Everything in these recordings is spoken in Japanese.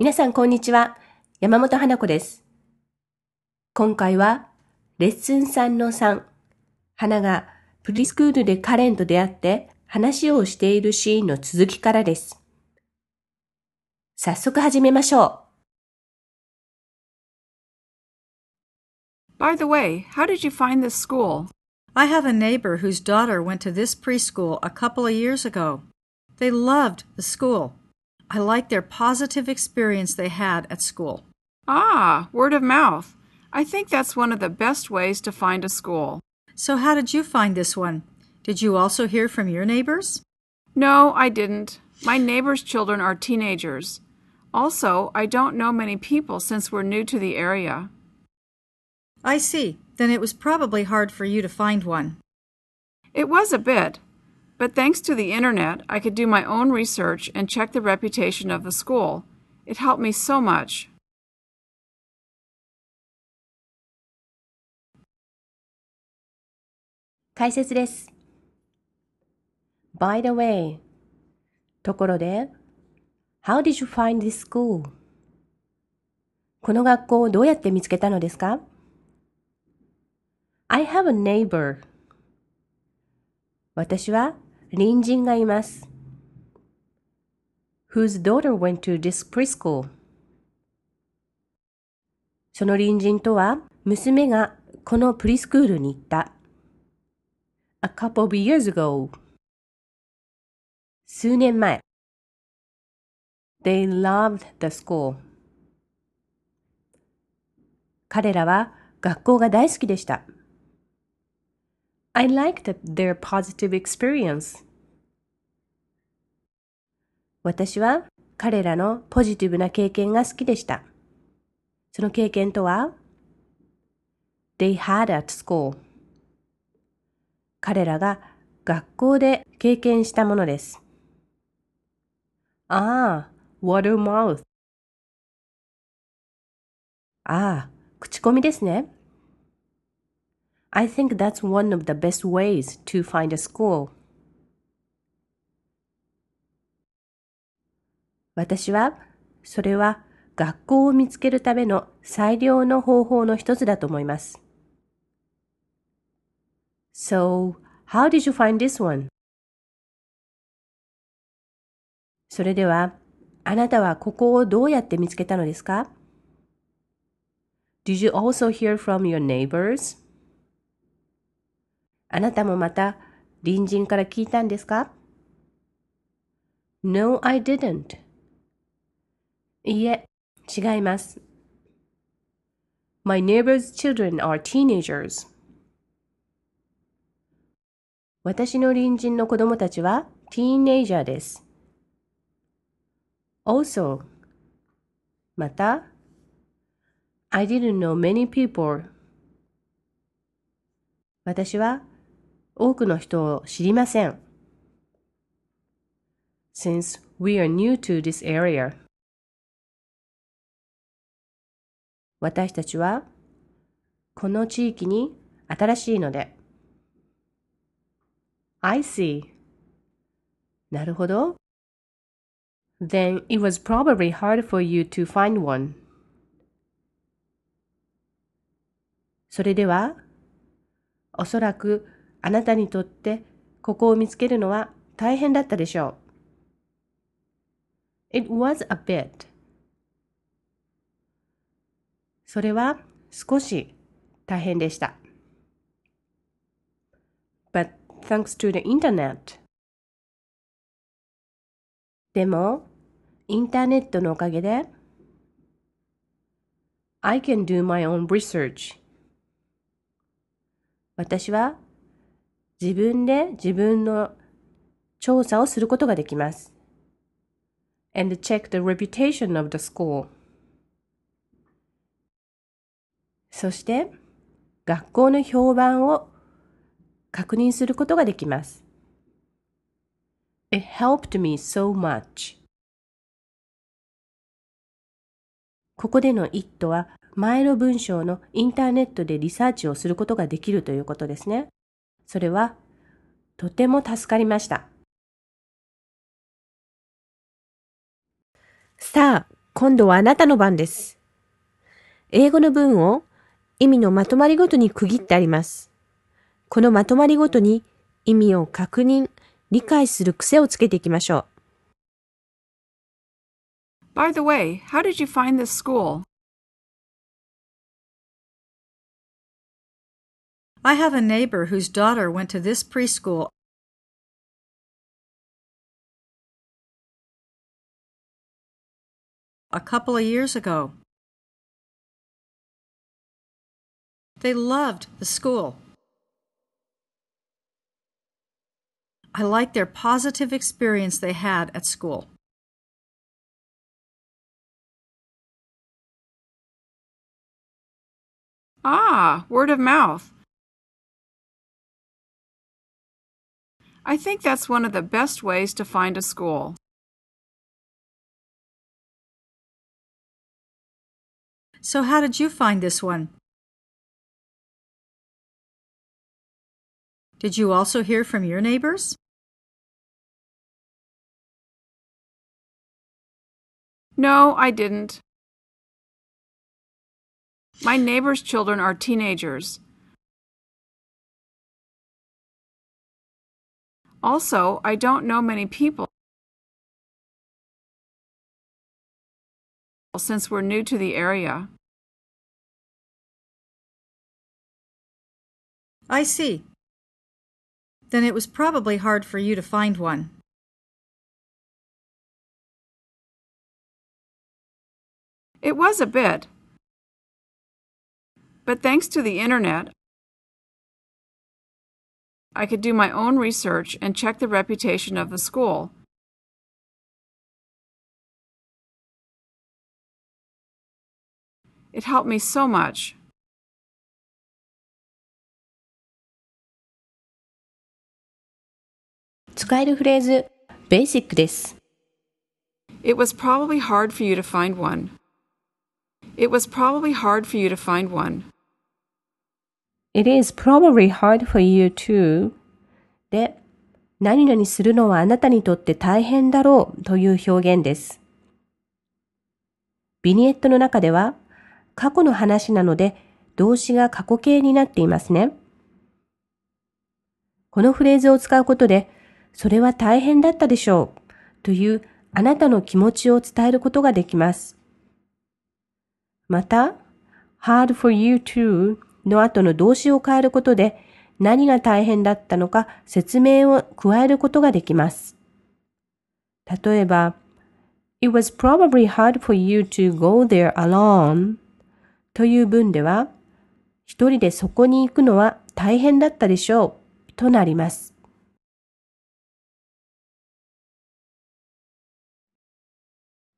皆さん、こんにちは。山本花子です。今回は、レッスン3の3。花がプリスクールでカレンと出会って話をしているシーンの続きからです。早速始めましょう。By the way, how did you find this school? I have a neighbor whose daughter went to this preschool a couple of years ago. They loved the school. I like their positive experience they had at school. Ah, word of mouth. I think that's one of the best ways to find a school. So, how did you find this one? Did you also hear from your neighbors? No, I didn't. My neighbors' children are teenagers. Also, I don't know many people since we're new to the area. I see. Then it was probably hard for you to find one. It was a bit. But thanks to the internet, I could do my own research and check the reputation of the school. It helped me so much. 解説です。By the way ところで How did you find this school? この学校をどうやって見つけたのですか ?I have a neighbor 私は 隣人がいます。whose daughter went to this preschool. その隣人とは、娘がこのプリスクールに行った。a couple of years ago. 数年前。They loved the school. 彼らは学校が大好きでした。I liked their positive experience. 私は彼らのポジティブな経験が好きでした。その経験とは They had at school. 彼らが学校で経験したものです。ああ、water mouth. ああ、口コミですね。I think that's one of the best ways to find a school. 私はそれは学校を見つけるための最良の方法の一つだと思います。So, how did you find this one? それでは、あなたはここをどうやって見つけたのですか Did you also hear from your neighbors? あなたもまた隣人から聞いたんですか ?No, I didn't. いいえ、違います。My neighbor's children are teenagers. 私の隣人の子供たちはティーンエイジャーです。Also また I didn't know many people 私は多くの人を知りません。Since we are new to this area 私たちはこの地域に新しいので I see なるほど Then it was probably hard for you to find one それではおそらくあなたにとってここを見つけるのは大変だったでしょう。It was a bit. それは少し大変でした。But thanks to the internet. でも、インターネットのおかげで I can do my own research. 私は自分で自分の調査をすることができます。and check the reputation of the school. そして、学校の評判を確認することができます。It helped me so much. ここでの it は前の文章のインターネットでリサーチをすることができるということですね。それはとても助かりました。さあ、今度はあなたの番です。英語の文を意味のまとまりごとに区切ってあります。このまとまりごとに意味を確認、理解する癖をつけていきましょう。By the way, how did you find this school? I have a neighbor whose daughter went to this preschool a couple of years ago. They loved the school. I like their positive experience they had at school. Ah, word of mouth. I think that's one of the best ways to find a school. So, how did you find this one? Did you also hear from your neighbors? No, I didn't. My neighbor's children are teenagers. Also, I don't know many people since we're new to the area. I see. Then it was probably hard for you to find one. It was a bit. But thanks to the internet, I could do my own research and check the reputation of the school. It helped me so much. It was probably hard for you to find one. It was probably hard for you to find one. It is probably hard for you too. で、何々するのはあなたにとって大変だろうという表現です。ビニエットの中では過去の話なので動詞が過去形になっていますね。このフレーズを使うことで、それは大変だったでしょうというあなたの気持ちを伝えることができます。また、hard for you too の後の動詞を変えることで何が大変だったのか説明を加えることができます。例えば、It was probably hard for you to go there alone という文では、一人でそこに行くのは大変だったでしょうとなります。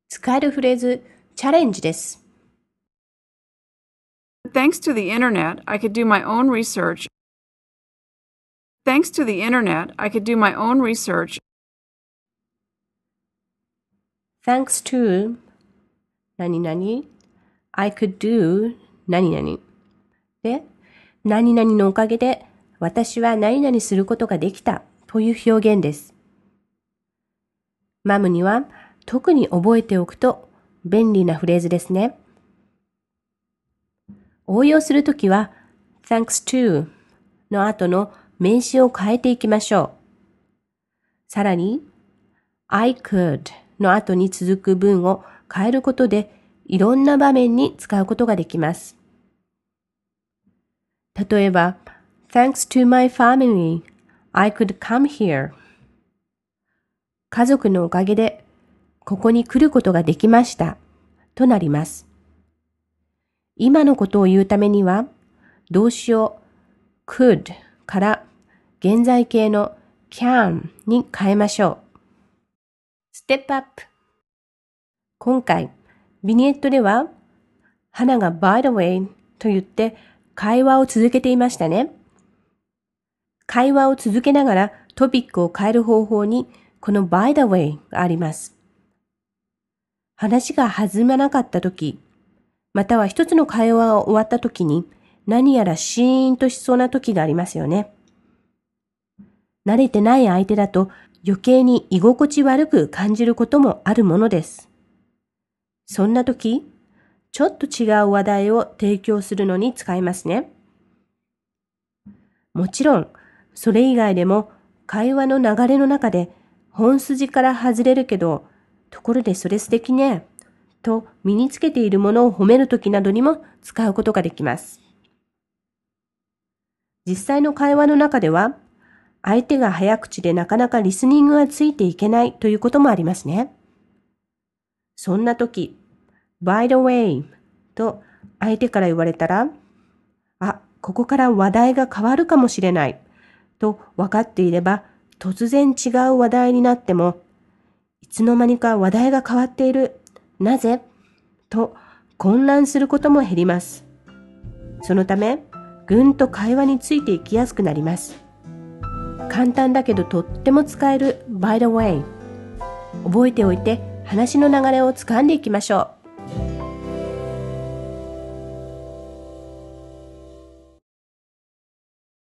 使えるフレーズ、チャレンジです。Thanks to the internet, I could do my own research. Thanks to the internet, I could do my own research. Thanks to 何々 I could do 何々で何々のおかげで私は何々することができたという表現です。マムには特に覚えておくと便利なフレーズですね。応用するときは thanks to の後の名詞を変えていきましょう。さらに I could の後に続く文を変えることでいろんな場面に使うことができます。例えば、Thanks to my family, I could come here. 家族のおかげでここに来ることができました。となります。今のことを言うためには、動詞を could から現在形の can に変えましょう。ステップアップ。今回、ビニエットでは、花が by the way と言って会話を続けていましたね。会話を続けながらトピックを変える方法にこの by the way があります。話が弾まなかったとき、または一つの会話が終わったときに何やらシーンとしそうなときがありますよね。慣れてない相手だと余計に居心地悪く感じることもあるものです。そんな時、ちょっと違う話題を提供するのに使いますね。もちろん、それ以外でも会話の流れの中で本筋から外れるけど、ところでそれ素敵ね、と身につけているものを褒めるときなどにも使うことができます。実際の会話の中では、相手が早口でなかなかリスニングがついていけないということもありますね。そんな時、by the way と相手から言われたら、あ、ここから話題が変わるかもしれないと分かっていれば、突然違う話題になっても、いつの間にか話題が変わっている。なぜ？と混乱することも減ります。そのため、ぐんと会話についていきやすくなります。簡単だけどとっても使える by the way。覚えておいて話の流れをつかんでいきましょう。